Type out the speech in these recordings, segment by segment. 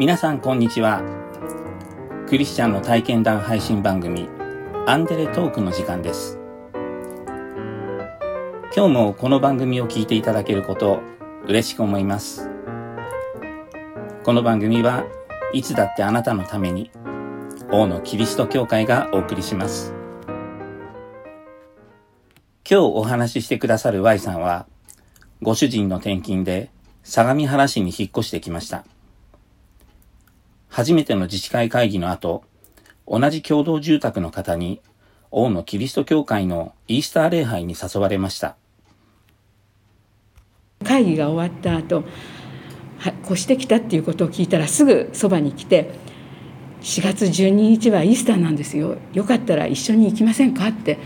皆さんこんにちは。クリスチャンの体験談配信番組アンデレトークの時間です。今日もこの番組を聞いていただけること嬉しく思います。この番組はいつだってあなたのために王のキリスト教会がお送りします。今日お話ししてくださる Y さんはご主人の転勤で相模原市に引っ越してきました。初めての自治会会議の後、同じ共同住宅の方に、王のキリスト教会のイースター礼拝に誘われました。会議が終わった後、越してきたっていうことを聞いたらすぐそばに来て、4月12日はイースターなんですよ。よかったら一緒に行きませんかって、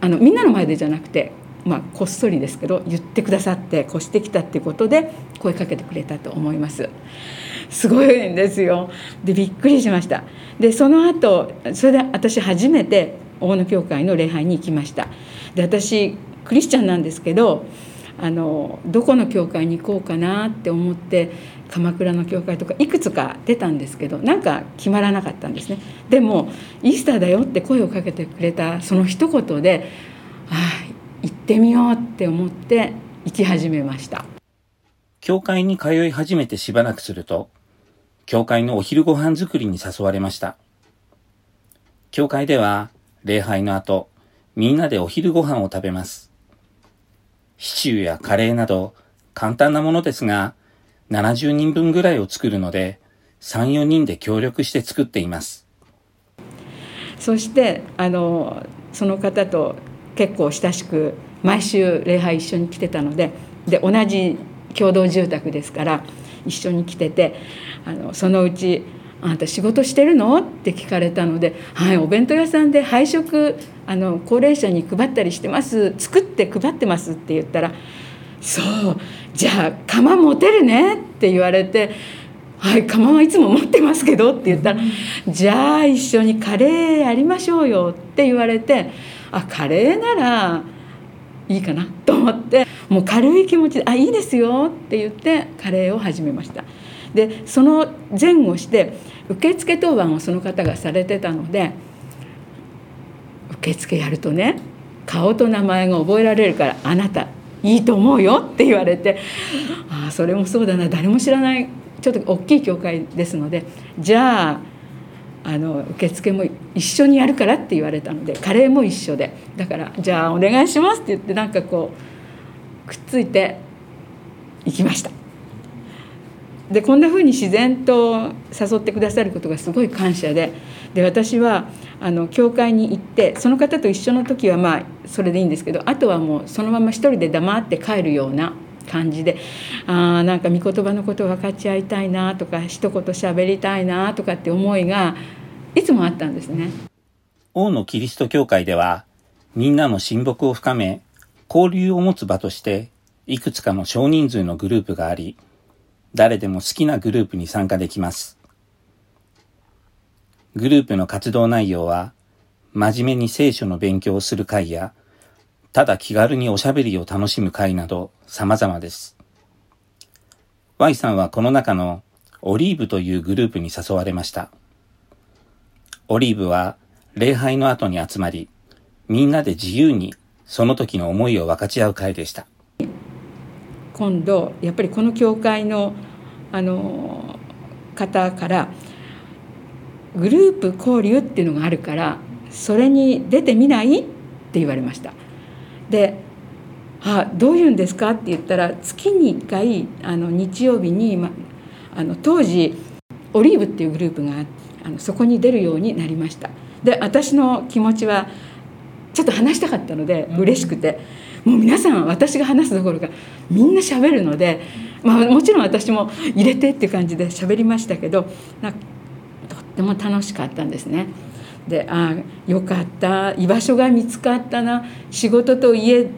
あのみんなの前でじゃなくて、まあ、こっそりですけど言ってくださって越してきたっていうことで声かけてくれたと思います。すごいんですよ。でびっくりしました。でその後それで私初めて大野教会の礼拝に行きました。で私クリスチャンなんですけどあのどこの教会に行こうかなって思って鎌倉の教会とかいくつか出たんですけどなんか決まらなかったんですね。でもイースターだよって声をかけてくれたその一言でああ行ってみようって思って行き始めました。教会に通い始めてしばらくすると教会のお昼ご飯作りに誘われました。教会では、礼拝の後、みんなでお昼ご飯を食べます。シチューやカレーなど、簡単なものですが、70人分ぐらいを作るので、3、4人で協力して作っています。そして、あの、その方と結構親しく、毎週礼拝一緒に来てたので、で、同じ共同住宅ですから、一緒に来ててあのそのうち「あなた仕事してるの?」って聞かれたので「はいお弁当屋さんで配食あの高齢者に配ったりしてます作って配ってます」って言ったら「そうじゃあ釜持てるね」って言われて。はい、釜はいつも持ってますけどって言ったら「じゃあ一緒にカレーやりましょうよ」って言われてあカレーならいいかなと思ってもう軽い気持ちで「あいいですよ」って言ってカレーを始めました。でその前後して受付当番をその方がされてたので受付やるとね顔と名前が覚えられるからあなたいいと思うよって言われてああそれもそうだな誰も知らないちょっと大きい教会ですのでじゃああの受付も一緒にやるからって言われたのでカレーも一緒で。だからじゃあお願いしますって言ってなんかこうくっついて行きました。でこんなふうに自然と誘ってくださることがすごい感謝でで私はあの教会に行ってその方と一緒の時はまあそれでいいんですけどあとはもうそのまま一人で黙って帰るような感じであなんか御言葉のことを分かち合いたいなとか一言喋りたいなとかって思いがいつもあったんですね。王のキリスト教会ではみんなの親睦を深め交流を持つ場としていくつかの少人数のグループがあり誰でも好きなグループに参加できます。グループの活動内容は真面目に聖書の勉強をする会やただ気軽におしゃべりを楽しむ会など様々です。Y さんはこの中のオリーブというグループに誘われました。オリーブは礼拝の後に集まり、みんなで自由にその時の思いを分かち合う会でした。今度、やっぱりこの教会のあの方からグループ交流っていうのがあるからそれに出てみない？って言われましたで「あどういうんですか?」って言ったら月に1回あの日曜日に、ま、あの当時オリーブっていうグループがあのそこに出るようになりましたで私の気持ちはちょっと話したかったので嬉しくてもう皆さん私が話すどころかみんな喋るので、まあ、もちろん私も入れてっていう感じで喋りましたけどなとっても楽しかったんですね。でああよかった居場所が見つかったな仕事と家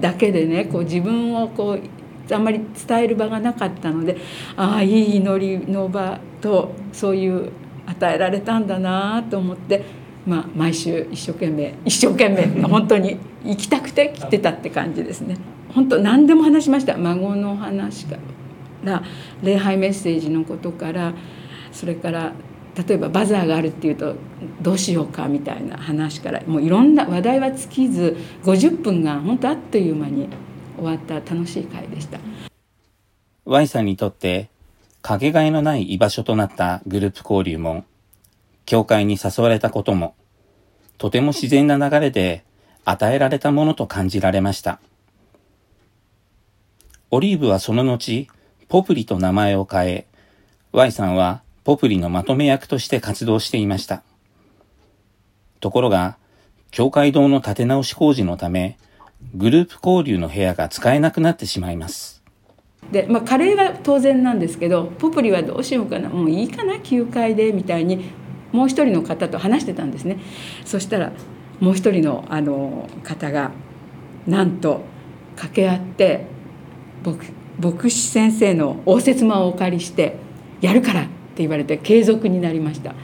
だけでねこう自分をこうあんまり伝える場がなかったのでああいい祈りの場とそういう与えられたんだなと思って、まあ、毎週一生懸命一生懸命本当に行きたくて来てたって感じですね。本当何でも話しました孫の話から礼拝メッセージのことからそれから例えばバザーがあるっていうとどうしようかみたいな話からもういろんな話題は尽きず50分が本当あっという間に終わった楽しい会でした。Y さんにとってかけがえのない居場所となったグループ交流も教会に誘われたこともとても自然な流れで与えられたものと感じられました。オリーブはその後、ポプリと名前を変え、Y さんはポプリのまとめ役として活動していました。ところが、教会堂の建て直し工事のため、グループ交流の部屋が使えなくなってしまいます。で、まあ、カレーは当然なんですけどポプリはどうしようかなもういいかな9階でみたいにもう一人の方と話してたんですねそしたらもう一人のあの方がなんと掛け合って牧師先生の応接間をお借りして「やるから」言われて継続になりました。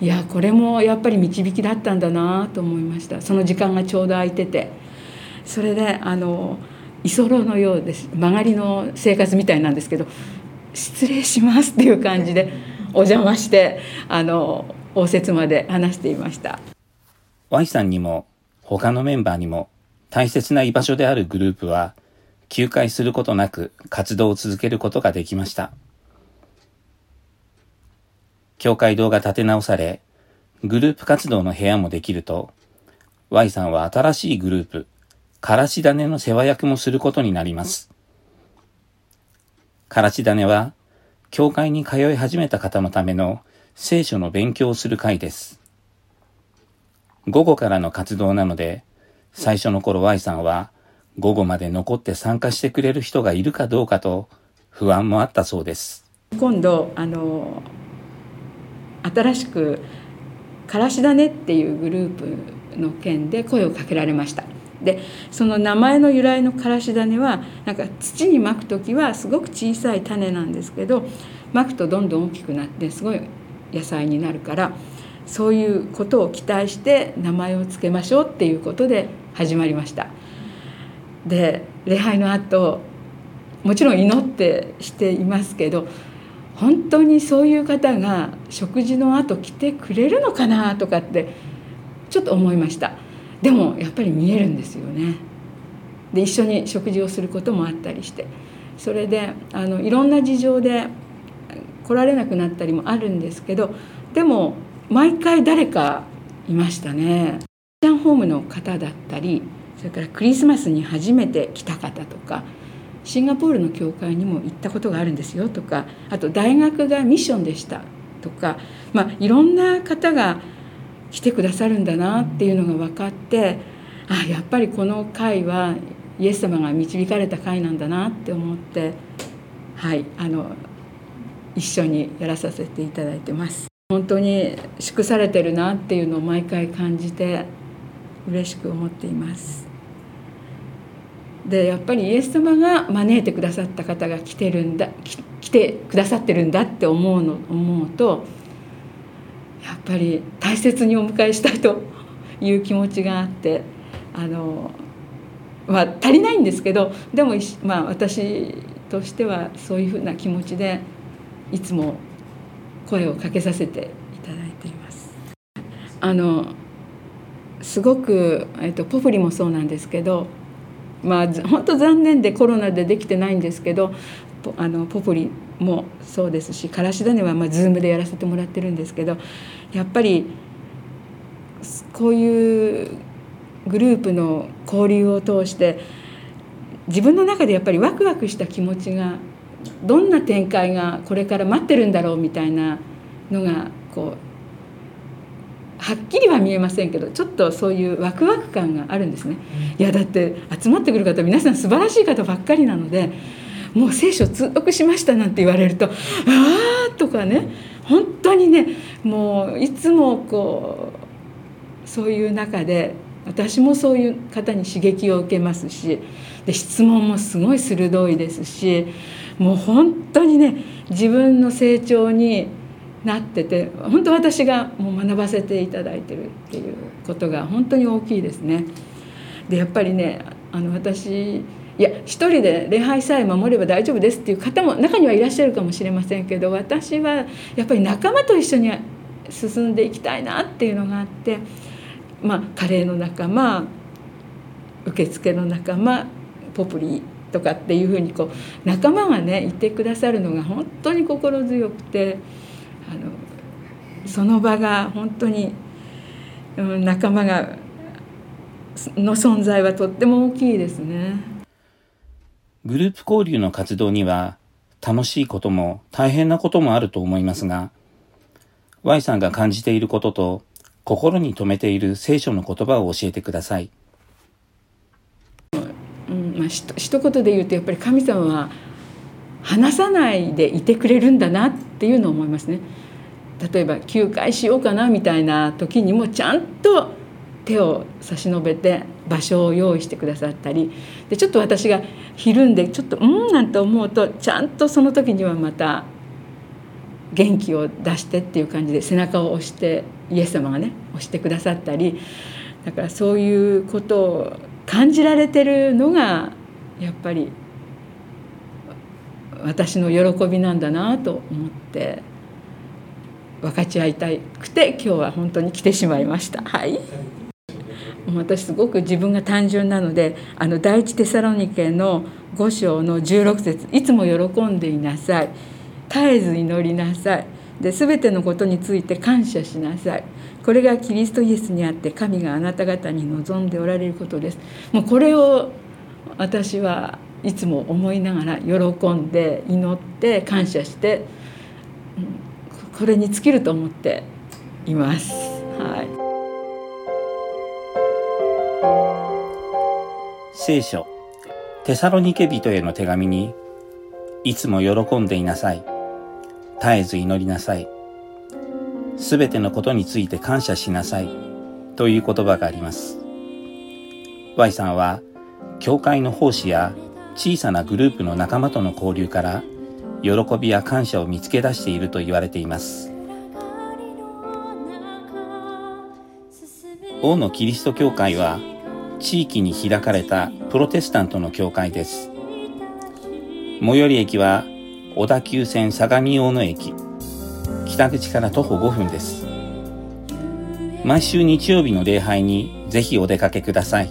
いやこれもやっぱり導きだったんだなと思いました。その時間がちょうど空いてて。それであの居候のようです。曲がりの生活みたいなんですけど「失礼します」っていう感じでお邪魔してあの応接間で話していました。Y さんにも他のメンバーにも大切な居場所であるグループは休会することなく活動を続けることができました。教会堂が建て直され、グループ活動の部屋もできると、Y さんは新しいグループ、からし種の世話役もすることになります。からし種は、教会に通い始めた方のための聖書の勉強をする会です。午後からの活動なので、最初の頃 Y さんは午後まで残って参加してくれる人がいるかどうかと不安もあったそうです。今度あの新しく「からしだね」っていうグループの件で声をかけられました。でその名前の由来のからし種はなんか土にまく時はすごく小さい種なんですけどまくとどんどん大きくなってすごい野菜になるからそういうことを期待して名前を付けましょうっていうことで始まりました。で礼拝の後もちろん祈ってしていますけど本当にそういう方が食事の後来てくれるのかなとかってちょっと思いました。でもやっぱり見えるんですよね。で一緒に食事をすることもあったりして。それであのいろんな事情で来られなくなったりもあるんですけどでも毎回誰かいましたね。キャンホームの方だったりそれからクリスマスに初めて来た方とかシンガポールの教会にも行ったことがあるんですよとかあと大学がミッションでしたとか、まあ、いろんな方が来てくださるんだなっていうのが分かってあやっぱりこの会はイエス様が導かれた会なんだなって思ってはいあの一緒にやらさせていただいてます。本当に祝されてるなっていうのを毎回感じて嬉しく思っています。でやっぱりイエス様が招いてくださった方が来てるんだ来てくださってるんだって思うの思うとやっぱり大切にお迎えしたいと いう気持ちがあってあの、まあ、足りないんですけどでも、まあ、私としてはそういうふうな気持ちでいつも声をかけさせていただいています。あのすごく、えっと、ポプリもそうなんですけどまあ本当残念でコロナでできてないんですけどあのポプリもそうですしからし種はまあ Zoom でやらせてもらってるんですけどやっぱりこういうグループの交流を通して自分の中でやっぱりワクワクした気持ちがどんな展開がこれから待ってるんだろうみたいなのがこうはっきりは見えませんけどちょっとそういうワクワク感があるんですね。いやだって集まってくる方皆さん素晴らしい方ばっかりなのでもう聖書通読しましたなんて言われると「ああ」とかね本当にねもういつもこうそういう中で私もそういう方に刺激を受けますしで質問もすごい鋭いですしもう本当にね自分の成長になってて本当私がもう学ばせていただいてるっていうことが本当に大きいですね。でやっぱりねあの私いや一人で礼拝さえ守れば大丈夫ですっていう方も中にはいらっしゃるかもしれませんけど私はやっぱり仲間と一緒に進んでいきたいなっていうのがあってまあカレーの仲間受付の仲間ポプリとかっていうふうにこう仲間がねいてくださるのが本当に心強くてあのその場が本当に、うん、仲間がの存在はとっても大きいですね。グループ交流の活動には楽しいことも大変なこともあると思いますが、Y さんが感じていることと心に留めている聖書の言葉を教えてください。うんまあ、ひと一言で言うとやっぱり神様は話さないでいてくれるんだなっていうのを思いますね。例えば休会しようかなみたいな時にもちゃんと手を差し伸べて場所を用意してくださったりでちょっと私がひるんでちょっとうんなんて思うとちゃんとその時にはまた元気を出してっていう感じで背中を押してイエス様がね押してくださったりだからそういうことを感じられてるのがやっぱり私の喜びなんだなと思って分かち合いたくて今日は本当に来てしまいました。はい。私すごく自分が単純なのであの第一テサロニケの5章の16節いつも喜んでいなさい。絶えず祈りなさい。で全てのことについて感謝しなさい。これがキリストイエスにあって神があなた方に望んでおられることです。もうこれを私はいつも思いながら喜んで祈って感謝してこれに尽きると思っています。はい聖書、テサロニケ人への手紙に、いつも喜んでいなさい。絶えず祈りなさい。すべてのことについて感謝しなさい。という言葉があります。Y さんは、教会の奉仕や小さなグループの仲間との交流から、喜びや感謝を見つけ出していると言われています。王のキリスト教会は地域に開かれたプロテスタントの教会です。最寄り駅は小田急線相模大野駅。北口から徒歩5分です。毎週日曜日の礼拝にぜひお出かけください。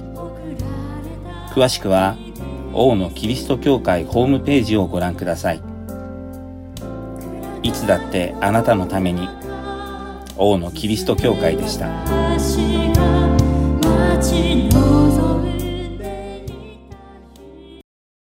詳しくは、王のキリスト教会ホームページをご覧ください。いつだってあなたのために、王のキリスト教会でした。